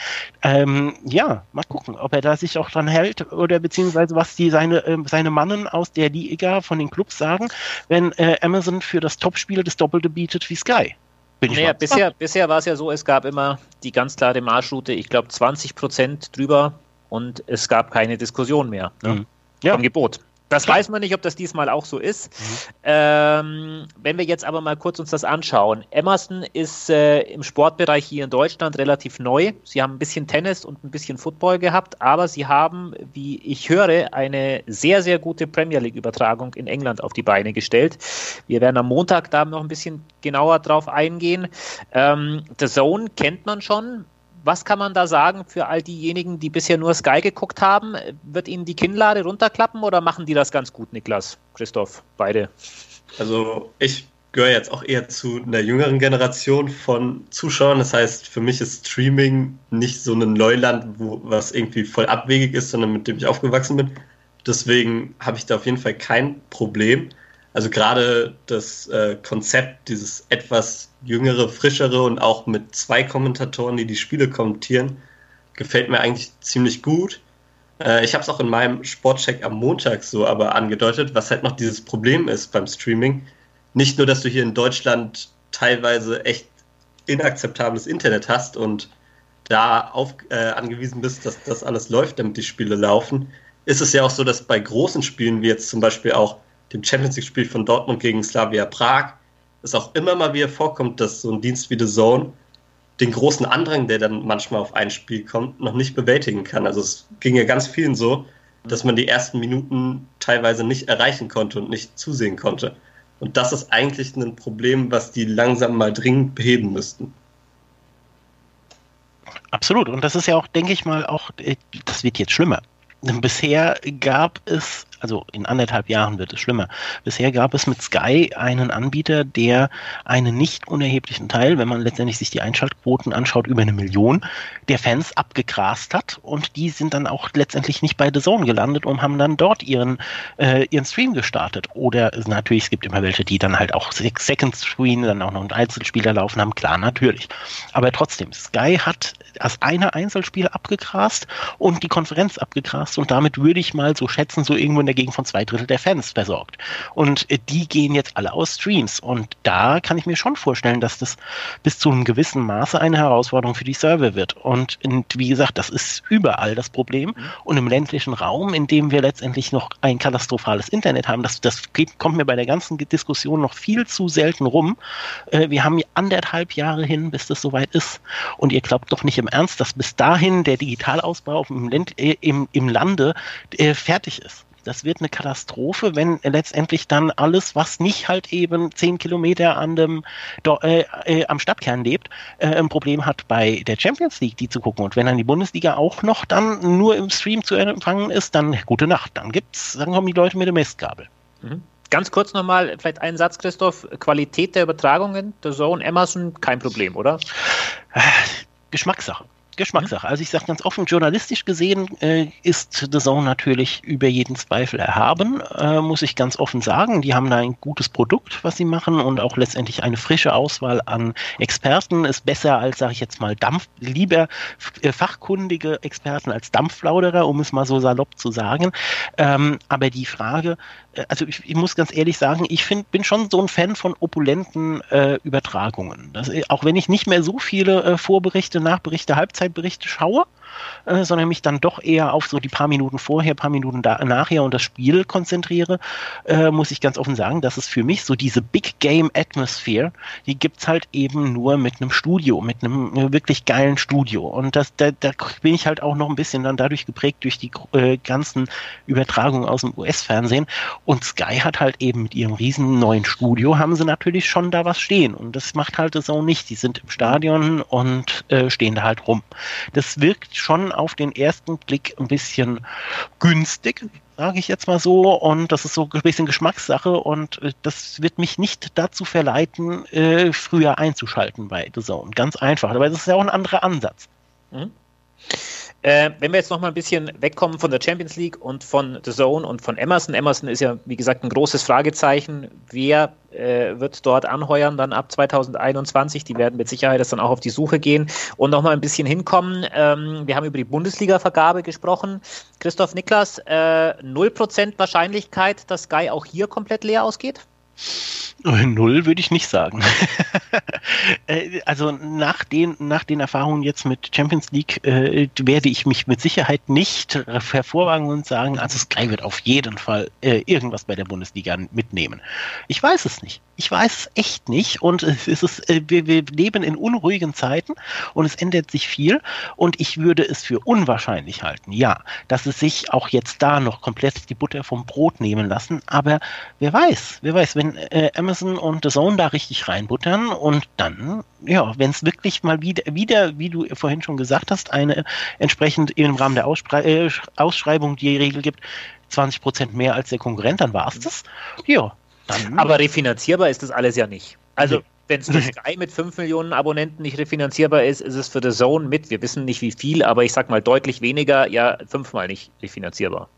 Ähm, ja, mal gucken, ob er da sich auch dran hält oder beziehungsweise was die seine, äh, seine Mannen aus der Liga von den Clubs sagen, wenn äh, Amazon für das Topspiel das Doppelte bietet wie Sky. naja, bisher, bisher war es ja so, es gab immer die ganz klare Marschroute, ich glaube 20 Prozent drüber und es gab keine Diskussion mehr ne? mhm. ja. vom Gebot. Das weiß man nicht, ob das diesmal auch so ist. Mhm. Ähm, wenn wir jetzt aber mal kurz uns das anschauen. Emerson ist äh, im Sportbereich hier in Deutschland relativ neu. Sie haben ein bisschen Tennis und ein bisschen Football gehabt, aber sie haben, wie ich höre, eine sehr, sehr gute Premier League-Übertragung in England auf die Beine gestellt. Wir werden am Montag da noch ein bisschen genauer drauf eingehen. Ähm, The Zone kennt man schon. Was kann man da sagen für all diejenigen, die bisher nur Sky geguckt haben? Wird ihnen die Kinnlade runterklappen oder machen die das ganz gut, Niklas, Christoph, beide? Also ich gehöre jetzt auch eher zu einer jüngeren Generation von Zuschauern. Das heißt, für mich ist Streaming nicht so ein Neuland, wo, was irgendwie voll abwegig ist, sondern mit dem ich aufgewachsen bin. Deswegen habe ich da auf jeden Fall kein Problem. Also gerade das äh, Konzept, dieses etwas jüngere, frischere und auch mit zwei Kommentatoren, die die Spiele kommentieren, gefällt mir eigentlich ziemlich gut. Äh, ich habe es auch in meinem Sportcheck am Montag so aber angedeutet, was halt noch dieses Problem ist beim Streaming. Nicht nur, dass du hier in Deutschland teilweise echt inakzeptables Internet hast und da auf, äh, angewiesen bist, dass das alles läuft, damit die Spiele laufen, ist es ja auch so, dass bei großen Spielen, wie jetzt zum Beispiel auch dem Champions League-Spiel von Dortmund gegen Slavia Prag, es auch immer mal wieder vorkommt, dass so ein Dienst wie The Zone den großen Andrang, der dann manchmal auf ein Spiel kommt, noch nicht bewältigen kann. Also es ging ja ganz vielen so, dass man die ersten Minuten teilweise nicht erreichen konnte und nicht zusehen konnte. Und das ist eigentlich ein Problem, was die langsam mal dringend beheben müssten. Absolut. Und das ist ja auch, denke ich mal, auch, äh, das wird jetzt schlimmer. Bisher gab es also in anderthalb Jahren wird es schlimmer. Bisher gab es mit Sky einen Anbieter, der einen nicht unerheblichen Teil, wenn man letztendlich sich die Einschaltquoten anschaut, über eine Million der Fans abgegrast hat und die sind dann auch letztendlich nicht bei The Zone gelandet und haben dann dort ihren, äh, ihren Stream gestartet. Oder natürlich, es gibt immer welche, die dann halt auch Second Screen, dann auch noch einen Einzelspieler laufen haben, klar, natürlich. Aber trotzdem, Sky hat das eine Einzelspiel abgegrast und die Konferenz abgegrast und damit würde ich mal so schätzen, so irgendwo in der dagegen von zwei Drittel der Fans versorgt. Und äh, die gehen jetzt alle aus Streams. Und da kann ich mir schon vorstellen, dass das bis zu einem gewissen Maße eine Herausforderung für die Server wird. Und, und wie gesagt, das ist überall das Problem. Mhm. Und im ländlichen Raum, in dem wir letztendlich noch ein katastrophales Internet haben, das, das kommt mir bei der ganzen Diskussion noch viel zu selten rum. Äh, wir haben anderthalb Jahre hin, bis das soweit ist. Und ihr glaubt doch nicht im Ernst, dass bis dahin der Digitalausbau im, Land, äh, im, im Lande äh, fertig ist das wird eine Katastrophe, wenn letztendlich dann alles, was nicht halt eben zehn Kilometer an dem, äh, äh, am Stadtkern lebt, äh, ein Problem hat bei der Champions League, die zu gucken. Und wenn dann die Bundesliga auch noch dann nur im Stream zu empfangen ist, dann gute Nacht. Dann gibt's, dann kommen die Leute mit dem Mistgabel. Mhm. Ganz kurz nochmal, vielleicht einen Satz, Christoph. Qualität der Übertragungen, der Zone, Amazon, kein Problem, oder? Äh, Geschmackssache. Geschmackssache. Also ich sage ganz offen, journalistisch gesehen äh, ist The Zone natürlich über jeden Zweifel erhaben, äh, muss ich ganz offen sagen. Die haben da ein gutes Produkt, was sie machen und auch letztendlich eine frische Auswahl an Experten ist besser als, sage ich jetzt mal, Dampf, lieber äh, fachkundige Experten als Dampflauderer, um es mal so salopp zu sagen. Ähm, aber die Frage, also ich, ich, muss ganz ehrlich sagen, ich find, bin schon so ein Fan von opulenten äh, Übertragungen. Das, auch wenn ich nicht mehr so viele äh, Vorberichte, Nachberichte, Halbzeitberichte schaue, äh, sondern mich dann doch eher auf so die paar Minuten vorher, paar Minuten da, nachher und das Spiel konzentriere, äh, muss ich ganz offen sagen, dass es für mich so diese Big Game Atmosphere, die gibt's halt eben nur mit einem Studio, mit einem äh, wirklich geilen Studio. Und das, da, da bin ich halt auch noch ein bisschen dann dadurch geprägt durch die äh, ganzen Übertragungen aus dem US-Fernsehen. Und Sky hat halt eben mit ihrem riesen neuen Studio haben sie natürlich schon da was stehen. Und das macht halt das auch nicht. Die sind im Stadion und äh, stehen da halt rum. Das wirkt schon auf den ersten Blick ein bisschen günstig, sage ich jetzt mal so. Und das ist so ein bisschen Geschmackssache und äh, das wird mich nicht dazu verleiten, äh, früher einzuschalten bei The Zone. Ganz einfach. Aber das ist ja auch ein anderer Ansatz. Mhm. Äh, wenn wir jetzt noch mal ein bisschen wegkommen von der Champions League und von The Zone und von Emerson. Emerson ist ja, wie gesagt, ein großes Fragezeichen. Wer äh, wird dort anheuern dann ab 2021? Die werden mit Sicherheit das dann auch auf die Suche gehen und noch mal ein bisschen hinkommen. Ähm, wir haben über die Bundesliga-Vergabe gesprochen. Christoph Niklas, äh, 0% Wahrscheinlichkeit, dass Sky auch hier komplett leer ausgeht? Null würde ich nicht sagen. Äh, also nach den, nach den Erfahrungen jetzt mit Champions League äh, werde ich mich mit Sicherheit nicht hervorwagen und sagen, also Sky wird auf jeden Fall äh, irgendwas bei der Bundesliga mitnehmen. Ich weiß es nicht. Ich weiß es echt nicht und es ist, äh, wir, wir leben in unruhigen Zeiten und es ändert sich viel und ich würde es für unwahrscheinlich halten, ja, dass es sich auch jetzt da noch komplett die Butter vom Brot nehmen lassen, aber wer weiß, wer weiß, wenn äh, Amazon und The Zone da richtig reinbuttern und dann, ja, wenn es wirklich mal wieder, wieder, wie du vorhin schon gesagt hast, eine entsprechend im Rahmen der Ausspre äh, Ausschreibung die Regel gibt, 20 Prozent mehr als der Konkurrent, dann war es das. Ja, dann Aber refinanzierbar ist das alles ja nicht. Also, nee. wenn es für Sky mit 5 Millionen Abonnenten nicht refinanzierbar ist, ist es für The Zone mit, wir wissen nicht wie viel, aber ich sag mal deutlich weniger, ja, fünfmal nicht refinanzierbar.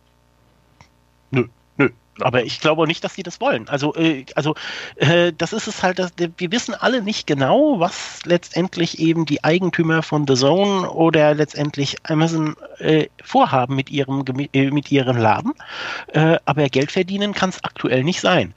Aber ich glaube nicht, dass die das wollen. Also, äh, also äh, das ist es halt, dass, wir wissen alle nicht genau, was letztendlich eben die Eigentümer von The Zone oder letztendlich Amazon äh, vorhaben mit ihrem, äh, mit ihrem Laden. Äh, aber Geld verdienen kann es aktuell nicht sein.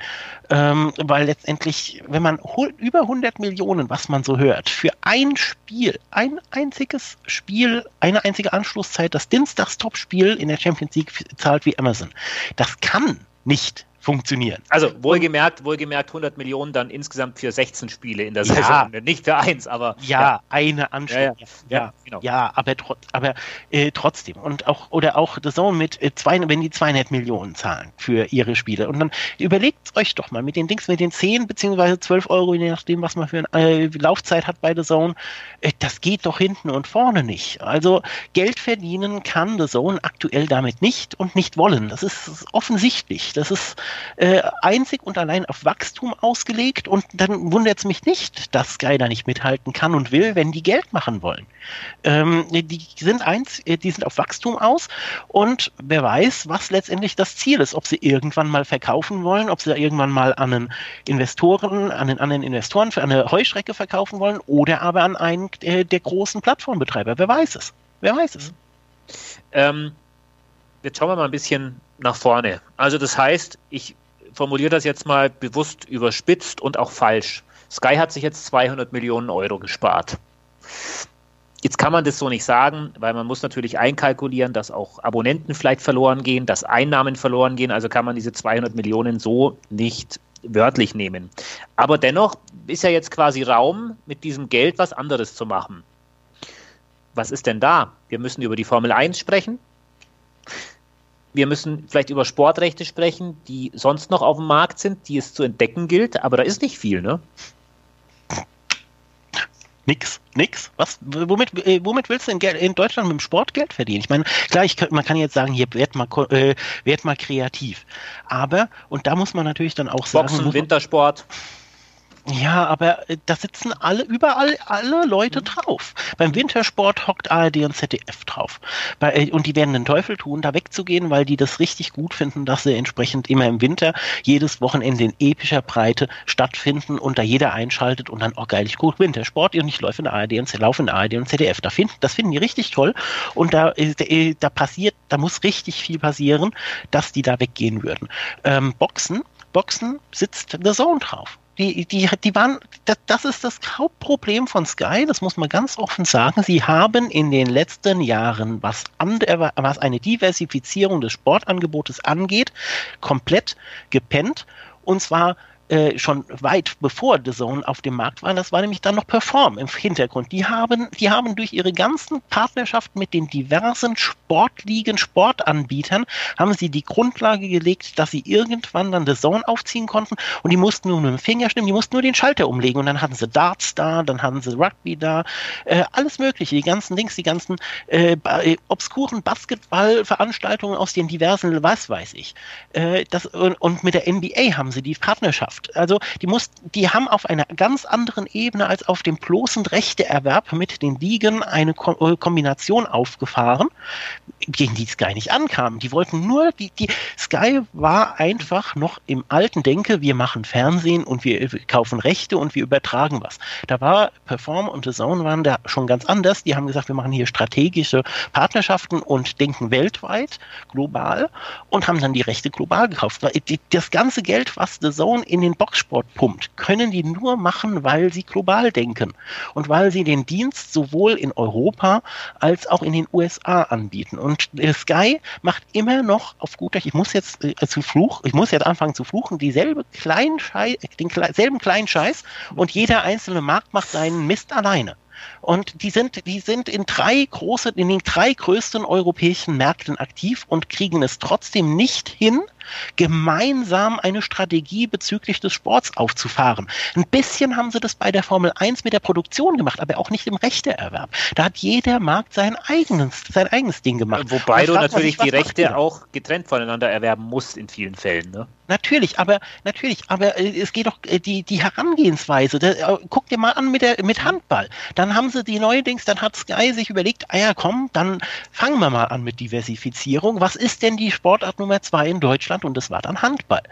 Ähm, weil letztendlich, wenn man über 100 Millionen, was man so hört, für ein Spiel, ein einziges Spiel, eine einzige Anschlusszeit, das Dienstags-Top-Spiel in der Champions League zahlt wie Amazon, das kann nicht funktionieren. Also wohlgemerkt, wohlgemerkt 100 Millionen dann insgesamt für 16 Spiele in der ja. Saison, nicht für eins, aber ja, ja. eine Anstrengung. Ja, ja, genau. ja, aber, aber äh, trotzdem und auch oder auch The Zone mit äh, zwei, wenn die 200 Millionen zahlen für ihre Spiele und dann überlegt euch doch mal mit den Dings mit den 10 beziehungsweise 12 Euro, je nachdem, was man für eine äh, Laufzeit hat bei The Zone, äh, das geht doch hinten und vorne nicht. Also Geld verdienen kann The Zone aktuell damit nicht und nicht wollen. Das ist offensichtlich. Das ist äh, einzig und allein auf Wachstum ausgelegt und dann wundert es mich nicht, dass Sky da nicht mithalten kann und will, wenn die Geld machen wollen. Ähm, die sind eins, äh, die sind auf Wachstum aus und wer weiß, was letztendlich das Ziel ist, ob sie irgendwann mal verkaufen wollen, ob sie irgendwann mal an einen Investoren, an einen anderen Investoren für eine Heuschrecke verkaufen wollen oder aber an einen äh, der großen Plattformbetreiber. Wer weiß es? Wer weiß es? Ähm, jetzt schauen wir mal ein bisschen nach vorne. Also das heißt, ich formuliere das jetzt mal bewusst überspitzt und auch falsch. Sky hat sich jetzt 200 Millionen Euro gespart. Jetzt kann man das so nicht sagen, weil man muss natürlich einkalkulieren, dass auch Abonnenten vielleicht verloren gehen, dass Einnahmen verloren gehen. Also kann man diese 200 Millionen so nicht wörtlich nehmen. Aber dennoch ist ja jetzt quasi Raum, mit diesem Geld was anderes zu machen. Was ist denn da? Wir müssen über die Formel 1 sprechen. Wir müssen vielleicht über Sportrechte sprechen, die sonst noch auf dem Markt sind, die es zu entdecken gilt, aber da ist nicht viel, ne? Nix, nix. Was, womit, äh, womit willst du in, in, Deutschland mit dem Sport Geld verdienen? Ich meine, klar, ich, man kann jetzt sagen, hier werd mal, äh, werd mal kreativ. Aber, und da muss man natürlich dann auch sagen. Boxen, Wintersport. Ja, aber äh, da sitzen alle, überall alle Leute mhm. drauf. Beim Wintersport hockt ARD und ZDF drauf. Bei, äh, und die werden den Teufel tun, da wegzugehen, weil die das richtig gut finden, dass sie entsprechend immer im Winter jedes Wochenende in epischer Breite stattfinden und da jeder einschaltet und dann, oh geil, ich gucke Wintersport und ich laufe in ARD und laufe in ARD und ZDF. Da find, das finden die richtig toll und da, äh, da passiert, da muss richtig viel passieren, dass die da weggehen würden. Ähm, Boxen, Boxen sitzt der Zone drauf. Die, die, die waren, das ist das Hauptproblem von Sky, das muss man ganz offen sagen. Sie haben in den letzten Jahren, was, was eine Diversifizierung des Sportangebotes angeht, komplett gepennt. Und zwar äh, schon weit bevor The Zone auf dem Markt war. Das war nämlich dann noch Perform im Hintergrund. Die haben, die haben durch ihre ganzen Partnerschaften mit den diversen Sportligen, Sportanbietern, haben sie die Grundlage gelegt, dass sie irgendwann dann The Zone aufziehen konnten und die mussten nur mit dem Finger stimmen, die mussten nur den Schalter umlegen und dann hatten sie Darts da, dann hatten sie Rugby da, äh, alles mögliche, die ganzen Dings, die ganzen äh, äh obskuren Basketballveranstaltungen aus den diversen, was weiß ich. Äh, das, und, und mit der NBA haben sie die Partnerschaft Wirtschaft. Also die muss, die haben auf einer ganz anderen Ebene als auf dem bloßen Rechteerwerb mit den Ligen eine Ko Kombination aufgefahren, gegen die Sky nicht ankam. Die wollten nur, die, die Sky war einfach noch im alten Denke, wir machen Fernsehen und wir, kaufen Rechte und wir übertragen was. Da war Perform und The Zone waren da schon ganz anders. Die haben gesagt, wir machen hier strategische Partnerschaften und denken weltweit, global und haben dann die Rechte global gekauft. Das ganze Geld, was The Zone in den Boxsport pumpt, können die nur machen, weil sie global denken und weil sie den Dienst sowohl in Europa als auch in den USA anbieten. Und Sky macht immer noch auf gut Deutsch, ich muss jetzt äh, zu fluch, ich muss jetzt anfangen zu fluchen, dieselbe kleinen Scheiß, den selben kleinen Scheiß und jeder einzelne Markt macht seinen Mist alleine. Und die sind, die sind in drei große, in den drei größten europäischen Märkten aktiv und kriegen es trotzdem nicht hin, gemeinsam eine Strategie bezüglich des Sports aufzufahren. Ein bisschen haben sie das bei der Formel 1 mit der Produktion gemacht, aber auch nicht im Rechteerwerb. Da hat jeder Markt sein eigenes, sein eigenes Ding gemacht. Wobei du natürlich sich, die Rechte auch getrennt voneinander erwerben musst in vielen Fällen. Ne? Natürlich, aber natürlich, aber äh, es geht doch äh, die die Herangehensweise. Da, äh, guck dir mal an mit der mit Handball. Dann haben sie die neue Dings, dann hat Sky sich überlegt, ah ja, komm, dann fangen wir mal an mit Diversifizierung. Was ist denn die Sportart Nummer zwei in Deutschland? Deutschland und es war dann Handball.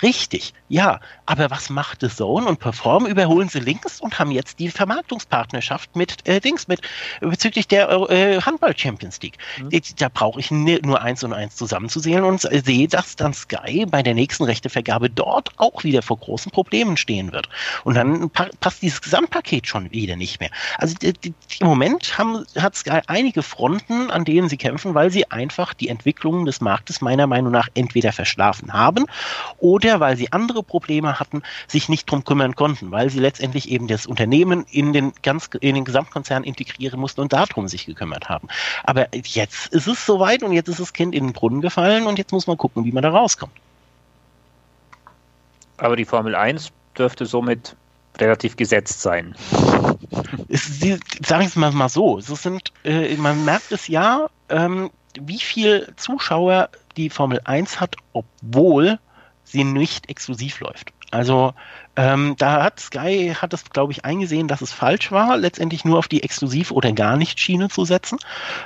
Richtig, ja. Aber was macht The Zone und Perform? Überholen sie links und haben jetzt die Vermarktungspartnerschaft mit äh, Dings, mit bezüglich der äh, Handball Champions League. Mhm. Da brauche ich nur eins und eins zusammenzusehen und sehe, dass dann Sky bei der nächsten Rechtevergabe dort auch wieder vor großen Problemen stehen wird. Und dann passt dieses Gesamtpaket schon wieder nicht mehr. Also die, die, im Moment haben, hat Sky einige Fronten, an denen sie kämpfen, weil sie einfach die Entwicklungen des Marktes meiner Meinung nach entweder verstehen verschlafen haben oder weil sie andere Probleme hatten, sich nicht drum kümmern konnten, weil sie letztendlich eben das Unternehmen in den ganz in den Gesamtkonzern integrieren mussten und darum sich gekümmert haben. Aber jetzt ist es soweit und jetzt ist das Kind in den Brunnen gefallen und jetzt muss man gucken, wie man da rauskommt. Aber die Formel 1 dürfte somit relativ gesetzt sein. Sagen Sie mal so, es sind, äh, man merkt es ja, ähm, wie viel Zuschauer die Formel 1 hat, obwohl sie nicht exklusiv läuft. Also ähm, da hat Sky hat es, glaube ich, eingesehen, dass es falsch war, letztendlich nur auf die Exklusiv- oder gar nicht Schiene zu setzen.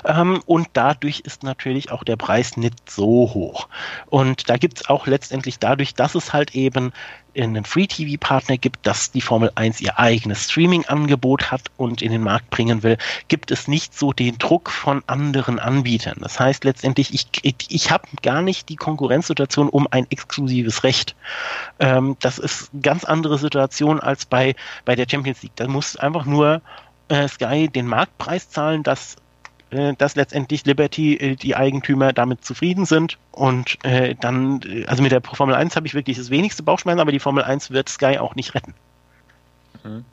Ähm, und dadurch ist natürlich auch der Preis nicht so hoch. Und da gibt es auch letztendlich dadurch, dass es halt eben einen Free-TV-Partner gibt, dass die Formel 1 ihr eigenes Streaming-Angebot hat und in den Markt bringen will, gibt es nicht so den Druck von anderen Anbietern. Das heißt letztendlich, ich, ich, habe gar nicht die Konkurrenzsituation um ein exklusives Recht. Ähm, das ist ganz andere Situation als bei, bei der Champions League. Da muss einfach nur äh, Sky den Marktpreis zahlen, dass äh, dass letztendlich Liberty, äh, die Eigentümer damit zufrieden sind. Und äh, dann, äh, also mit der Formel 1 habe ich wirklich das wenigste Bauchschmerzen, aber die Formel 1 wird Sky auch nicht retten. Mhm.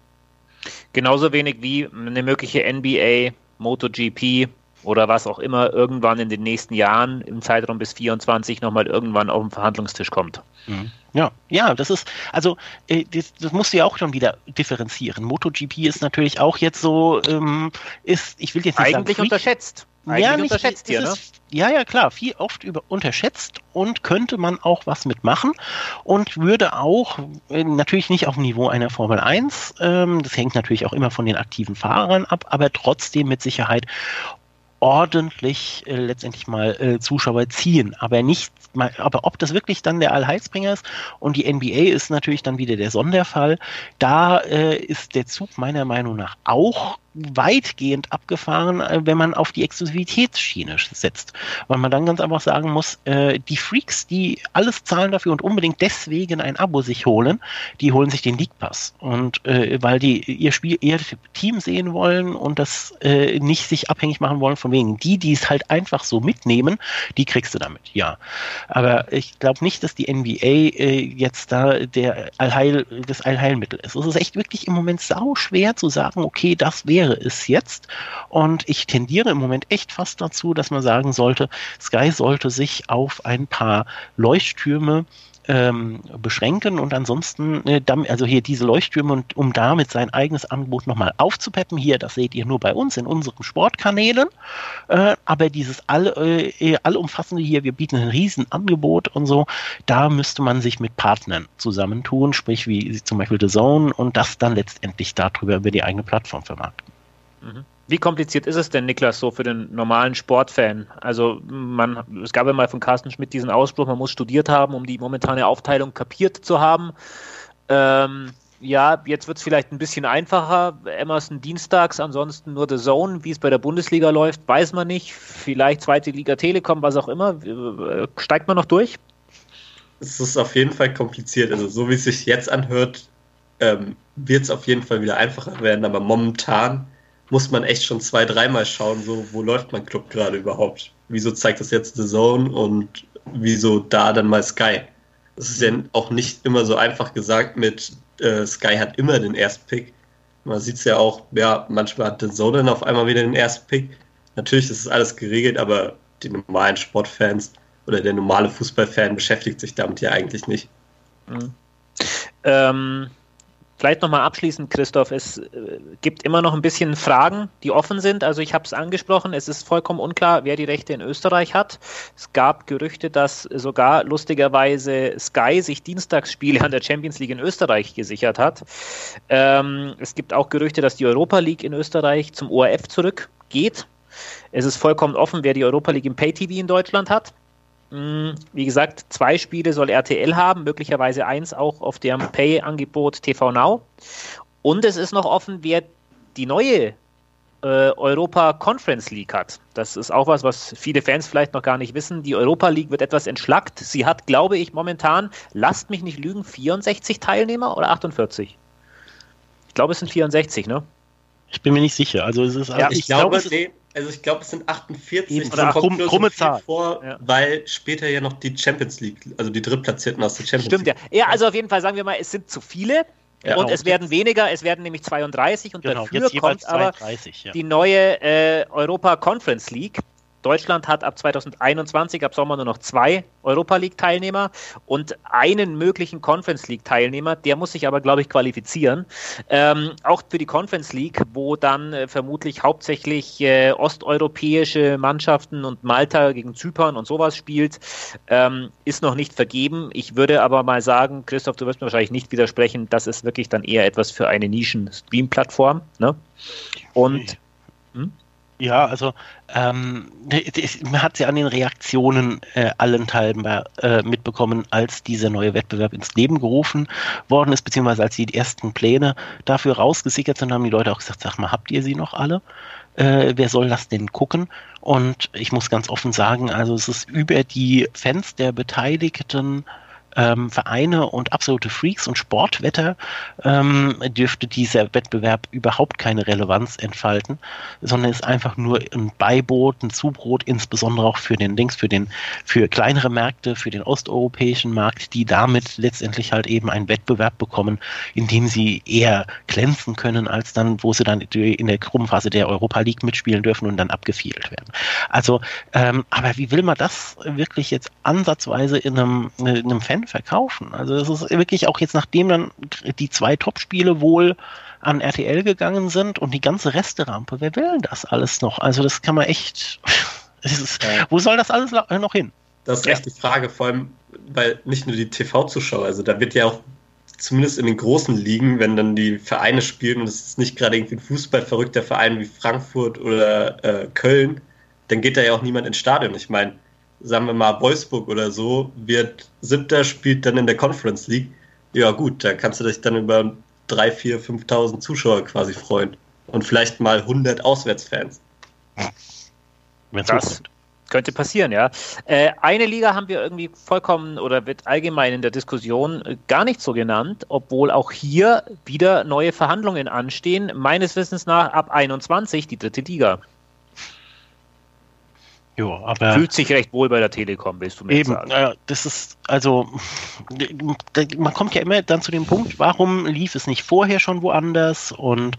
Genauso wenig wie eine mögliche NBA, MotoGP oder was auch immer irgendwann in den nächsten Jahren im Zeitraum bis 24 nochmal irgendwann auf den Verhandlungstisch kommt. Mhm. Ja, ja, das ist, also äh, das, das musst du ja auch schon wieder differenzieren. MotoGP ist natürlich auch jetzt so, ähm, ist, ich will jetzt nicht Eigentlich sagen, unterschätzt. Eigentlich ja, nicht, unterschätzt hier, ne? ja, ja, klar, viel oft über, unterschätzt und könnte man auch was mitmachen und würde auch, äh, natürlich nicht auf dem Niveau einer Formel 1, ähm, das hängt natürlich auch immer von den aktiven Fahrern ab, aber trotzdem mit Sicherheit ordentlich äh, letztendlich mal äh, Zuschauer ziehen, aber nicht aber ob das wirklich dann der Allheilsbringer ist und die NBA ist natürlich dann wieder der Sonderfall, da äh, ist der Zug meiner Meinung nach auch weitgehend abgefahren, äh, wenn man auf die Exklusivitätsschiene setzt. Weil man dann ganz einfach sagen muss, äh, die Freaks, die alles zahlen dafür und unbedingt deswegen ein Abo sich holen, die holen sich den League Pass. Und äh, weil die ihr Spiel, ihr Team sehen wollen und das äh, nicht sich abhängig machen wollen von wegen. Die, die es halt einfach so mitnehmen, die kriegst du damit, ja. Aber ich glaube nicht, dass die NBA äh, jetzt da der Allheil, das Allheilmittel ist. Es ist echt wirklich im Moment sau schwer zu sagen, okay, das wäre wäre es jetzt. Und ich tendiere im Moment echt fast dazu, dass man sagen sollte, Sky sollte sich auf ein paar Leuchttürme ähm, beschränken und ansonsten, äh, also hier diese Leuchttürme, und, um damit sein eigenes Angebot nochmal aufzupeppen, hier, das seht ihr nur bei uns in unseren Sportkanälen, äh, aber dieses all, äh, allumfassende hier, wir bieten ein Riesenangebot und so, da müsste man sich mit Partnern zusammentun, sprich wie zum Beispiel The Zone und das dann letztendlich darüber über die eigene Plattform vermarkten. Mhm. Wie kompliziert ist es denn, Niklas, so für den normalen Sportfan? Also man, es gab ja mal von Carsten Schmidt diesen Ausspruch, man muss studiert haben, um die momentane Aufteilung kapiert zu haben. Ähm, ja, jetzt wird es vielleicht ein bisschen einfacher. Emerson dienstags, ansonsten nur The Zone. Wie es bei der Bundesliga läuft, weiß man nicht. Vielleicht zweite Liga Telekom, was auch immer. Äh, steigt man noch durch? Es ist auf jeden Fall kompliziert. Also so wie es sich jetzt anhört, ähm, wird es auf jeden Fall wieder einfacher werden. Aber momentan muss man echt schon zwei, dreimal schauen, so wo läuft mein Club gerade überhaupt? Wieso zeigt das jetzt The Zone und wieso da dann mal Sky? Das ist ja auch nicht immer so einfach gesagt mit äh, Sky hat immer den ersten Pick. Man sieht es ja auch, ja, manchmal hat The Zone dann auf einmal wieder den ersten Pick. Natürlich ist es alles geregelt, aber die normalen Sportfans oder der normale Fußballfan beschäftigt sich damit ja eigentlich nicht. Mhm. Ähm, Vielleicht nochmal abschließend, Christoph, es äh, gibt immer noch ein bisschen Fragen, die offen sind. Also ich habe es angesprochen, es ist vollkommen unklar, wer die Rechte in Österreich hat. Es gab Gerüchte, dass sogar lustigerweise Sky sich Dienstagsspiele an der Champions League in Österreich gesichert hat. Ähm, es gibt auch Gerüchte, dass die Europa League in Österreich zum ORF zurückgeht. Es ist vollkommen offen, wer die Europa League im Pay-TV in Deutschland hat. Mm, wie gesagt, zwei Spiele soll RTL haben, möglicherweise eins auch auf dem Pay-Angebot TV Now. Und es ist noch offen, wer die neue äh, Europa Conference League hat. Das ist auch was, was viele Fans vielleicht noch gar nicht wissen. Die Europa League wird etwas entschlackt. Sie hat, glaube ich, momentan, lasst mich nicht lügen, 64 Teilnehmer oder 48? Ich glaube, es sind 64, ne? Ich bin mir nicht sicher. Also es ist, ja, ich, ich glaube, glaube nee, also ich glaube, es sind 48 Eben, oder krumm, krumme so Zahl. Vor, ja. weil später ja noch die Champions League, also die Drittplatzierten aus der Champions Stimmt, League. Stimmt, ja. Ja, also auf jeden Fall sagen wir mal, es sind zu viele. Ja, und es werden weniger, es werden nämlich 32 und genau, dafür kommt 32, aber ja. die neue äh, Europa Conference League, Deutschland hat ab 2021, ab Sommer nur noch zwei Europa League-Teilnehmer und einen möglichen Conference League-Teilnehmer. Der muss sich aber, glaube ich, qualifizieren. Ähm, auch für die Conference League, wo dann äh, vermutlich hauptsächlich äh, osteuropäische Mannschaften und Malta gegen Zypern und sowas spielt, ähm, ist noch nicht vergeben. Ich würde aber mal sagen, Christoph, du wirst mir wahrscheinlich nicht widersprechen, das ist wirklich dann eher etwas für eine Nischen-Stream-Plattform. Ne? Und. Hm? Ja, also ähm, man hat sie an den Reaktionen äh, allenthalben äh, mitbekommen, als dieser neue Wettbewerb ins Leben gerufen worden ist, beziehungsweise als die ersten Pläne dafür rausgesickert sind, haben die Leute auch gesagt, sag mal, habt ihr sie noch alle? Äh, wer soll das denn gucken? Und ich muss ganz offen sagen, also es ist über die Fans der Beteiligten ähm, Vereine und absolute Freaks und Sportwetter ähm, dürfte dieser Wettbewerb überhaupt keine Relevanz entfalten, sondern ist einfach nur ein Beiboot, ein Zubrot, insbesondere auch für den Links, für den, für kleinere Märkte, für den osteuropäischen Markt, die damit letztendlich halt eben einen Wettbewerb bekommen, in dem sie eher glänzen können, als dann, wo sie dann in der Gruppenphase der Europa League mitspielen dürfen und dann abgefiedelt werden. Also, ähm, aber wie will man das wirklich jetzt ansatzweise in einem, in einem Fan verkaufen. Also es ist wirklich auch jetzt, nachdem dann die zwei Top-Spiele wohl an RTL gegangen sind und die ganze Resterampe, wer will denn das alles noch? Also das kann man echt, ist, wo soll das alles noch hin? Das ist echt die Frage, vor allem, weil nicht nur die TV-Zuschauer, also da wird ja auch zumindest in den großen Ligen, wenn dann die Vereine spielen und es ist nicht gerade irgendwie ein fußballverrückter Verein wie Frankfurt oder äh, Köln, dann geht da ja auch niemand ins Stadion. Ich meine, sagen wir mal, Wolfsburg oder so, wird siebter, spielt dann in der Conference League. Ja, gut, da kannst du dich dann über 3, 4, 5.000 Zuschauer quasi freuen. Und vielleicht mal 100 Auswärtsfans. Wenn das könnte passieren, ja. Äh, eine Liga haben wir irgendwie vollkommen oder wird allgemein in der Diskussion gar nicht so genannt, obwohl auch hier wieder neue Verhandlungen anstehen. Meines Wissens nach ab 21 die dritte Liga. Jo, aber Fühlt sich recht wohl bei der Telekom, willst du mir eben, sagen? Äh, das ist, also, man kommt ja immer dann zu dem Punkt, warum lief es nicht vorher schon woanders und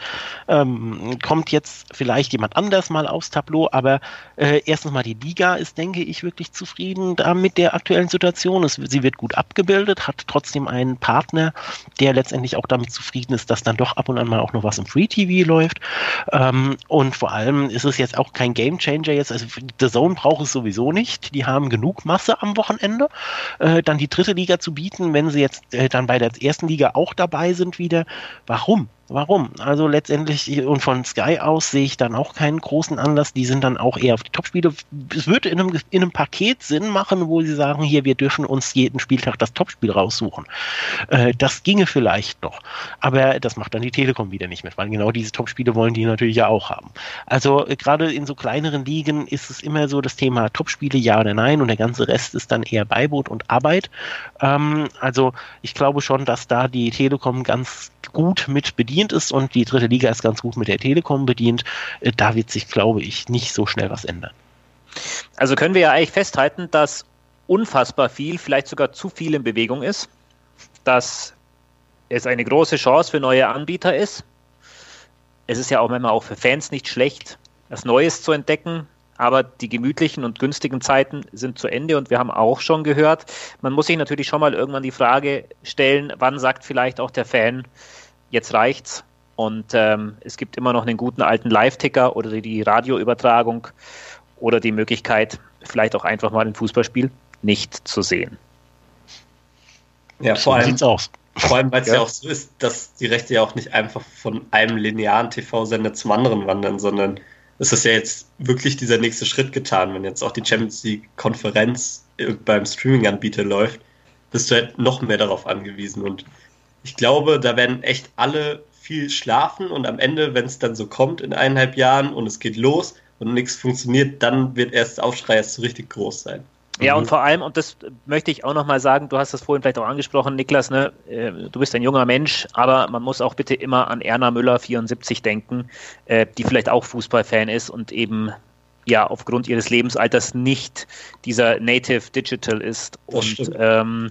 ähm, kommt jetzt vielleicht jemand anders mal aufs Tableau, aber äh, erstens mal die Liga ist, denke ich, wirklich zufrieden da mit der aktuellen Situation. Es, sie wird gut abgebildet, hat trotzdem einen Partner, der letztendlich auch damit zufrieden ist, dass dann doch ab und an mal auch noch was im Free TV läuft. Ähm, und vor allem ist es jetzt auch kein Game Changer jetzt, also The Zone Frauen braucht es sowieso nicht. Die haben genug Masse am Wochenende. Äh, dann die dritte Liga zu bieten, wenn sie jetzt äh, dann bei der ersten Liga auch dabei sind wieder. Warum? Warum? Also letztendlich und von Sky aus sehe ich dann auch keinen großen Anlass. Die sind dann auch eher auf die Topspiele. Es würde in einem, in einem Paket Sinn machen, wo sie sagen, hier, wir dürfen uns jeden Spieltag das Topspiel raussuchen. Äh, das ginge vielleicht noch. Aber das macht dann die Telekom wieder nicht mit, weil genau diese Topspiele wollen die natürlich ja auch haben. Also äh, gerade in so kleineren Ligen ist es immer so das Thema Topspiele, ja oder nein, und der ganze Rest ist dann eher Beiboot und Arbeit. Ähm, also ich glaube schon, dass da die Telekom ganz gut mit bedient ist und die dritte Liga ist ganz gut mit der Telekom bedient. Äh, da wird sich, glaube ich, nicht so schnell was ändern. Also können wir ja eigentlich festhalten, dass unfassbar viel, vielleicht sogar zu viel in Bewegung ist, dass es eine große Chance für neue Anbieter ist. Es ist ja auch manchmal auch für Fans nicht schlecht, was Neues zu entdecken, aber die gemütlichen und günstigen Zeiten sind zu Ende und wir haben auch schon gehört, man muss sich natürlich schon mal irgendwann die Frage stellen, wann sagt vielleicht auch der Fan, jetzt reicht's. Und ähm, es gibt immer noch einen guten alten Live-Ticker oder die Radioübertragung oder die Möglichkeit, vielleicht auch einfach mal ein Fußballspiel nicht zu sehen. Ja, vor allem, aus. Vor allem, weil es ja. ja. auch so ist, dass die Rechte ja auch nicht einfach von einem linearen TV-Sender zum anderen wandern, sondern es ist ja jetzt wirklich dieser nächste Schritt getan. Wenn jetzt auch die Champions League-Konferenz äh, beim Streaming-Anbieter läuft, bist du halt noch mehr darauf angewiesen. Und ich glaube, da werden echt alle viel schlafen und am Ende, wenn es dann so kommt in eineinhalb Jahren und es geht los und nichts funktioniert, dann wird erst der Aufschrei erst so richtig groß sein. Ja, und mhm. vor allem, und das möchte ich auch nochmal sagen, du hast das vorhin vielleicht auch angesprochen, Niklas, ne, äh, du bist ein junger Mensch, aber man muss auch bitte immer an Erna Müller 74 denken, äh, die vielleicht auch Fußballfan ist und eben ja aufgrund ihres Lebensalters nicht dieser Native Digital ist und ähm,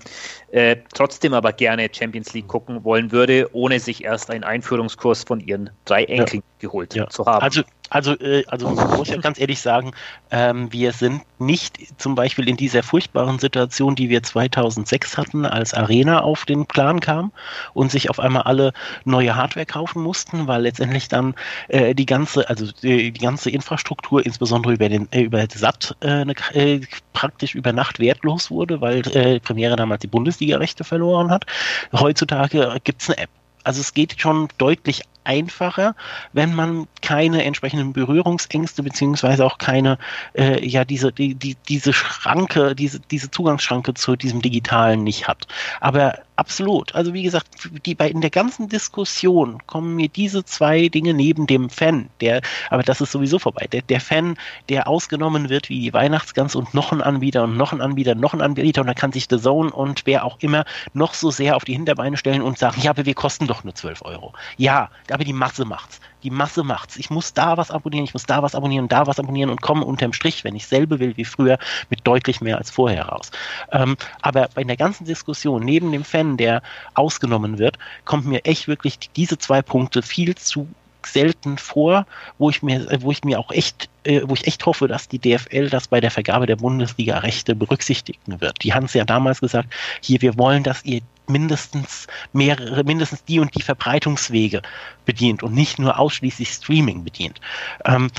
äh, trotzdem aber gerne Champions League gucken wollen würde, ohne sich erst einen Einführungskurs von ihren drei Enkeln ja. geholt ja. zu haben. Also also, äh, also man muss ja ganz ehrlich sagen, ähm, wir sind nicht zum Beispiel in dieser furchtbaren Situation, die wir 2006 hatten, als Arena auf den Plan kam und sich auf einmal alle neue Hardware kaufen mussten, weil letztendlich dann äh, die ganze, also die, die, ganze Infrastruktur, insbesondere über den äh, über SAT, äh, ne, äh, praktisch über Nacht wertlos wurde, weil äh, Premiere damals die Bundesliga-Rechte verloren hat. Heutzutage gibt's eine App. Also es geht schon deutlich einfacher, wenn man keine entsprechenden Berührungsängste beziehungsweise auch keine, äh, ja, diese, die, die, diese Schranke, diese, diese Zugangsschranke zu diesem Digitalen nicht hat. Aber absolut. Also wie gesagt, die, bei, in der ganzen Diskussion kommen mir diese zwei Dinge neben dem Fan, der, aber das ist sowieso vorbei. Der, der Fan, der ausgenommen wird wie die Weihnachtsgans und noch ein Anbieter und noch ein Anbieter, noch ein Anbieter und da kann sich The Zone und wer auch immer noch so sehr auf die Hinterbeine stellen und sagen, ja, aber wir kosten doch nur 12 Euro. Ja, aber die Masse macht's. Die Masse macht's. Ich muss da was abonnieren, ich muss da was abonnieren, da was abonnieren und komme unterm Strich, wenn ich selber will wie früher, mit deutlich mehr als vorher raus. Ähm, aber bei der ganzen Diskussion, neben dem Fan, der ausgenommen wird, kommt mir echt wirklich diese zwei Punkte viel zu selten vor, wo ich mir, wo ich mir auch echt, äh, wo ich echt hoffe, dass die DFL das bei der Vergabe der Bundesliga-Rechte berücksichtigen wird. Die haben es ja damals gesagt, hier, wir wollen, dass ihr mindestens mehrere, mindestens die und die Verbreitungswege bedient und nicht nur ausschließlich Streaming bedient. Ähm,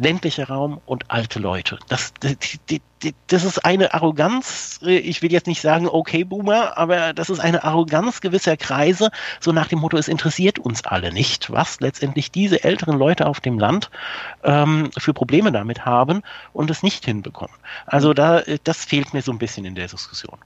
ländlicher Raum und alte Leute. Das, das, das ist eine Arroganz, ich will jetzt nicht sagen, okay, Boomer, aber das ist eine Arroganz gewisser Kreise, so nach dem Motto, es interessiert uns alle nicht, was letztendlich diese älteren Leute auf dem Land ähm, für Probleme damit haben und es nicht hinbekommen. Also da, das fehlt mir so ein bisschen in der Diskussion.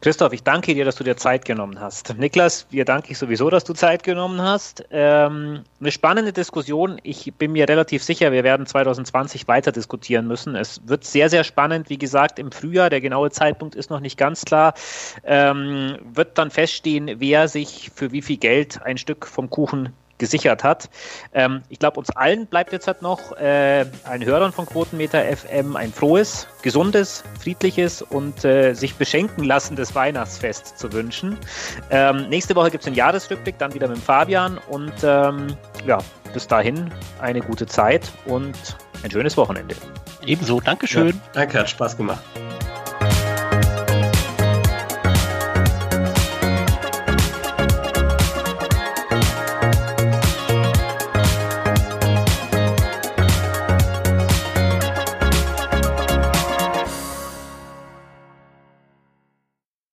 Christoph, ich danke dir, dass du dir Zeit genommen hast. Niklas, dir danke ich sowieso, dass du Zeit genommen hast. Ähm, eine spannende Diskussion. Ich bin mir relativ sicher, wir werden 2020 weiter diskutieren müssen. Es wird sehr, sehr spannend. Wie gesagt, im Frühjahr, der genaue Zeitpunkt ist noch nicht ganz klar, ähm, wird dann feststehen, wer sich für wie viel Geld ein Stück vom Kuchen gesichert hat. Ähm, ich glaube, uns allen bleibt jetzt halt noch äh, ein Hörern von Quotenmeter FM ein frohes, gesundes, friedliches und äh, sich beschenken lassendes Weihnachtsfest zu wünschen. Ähm, nächste Woche gibt es einen Jahresrückblick, dann wieder mit Fabian und ähm, ja, bis dahin eine gute Zeit und ein schönes Wochenende. Ebenso, Dankeschön. Ja, danke, hat Spaß gemacht.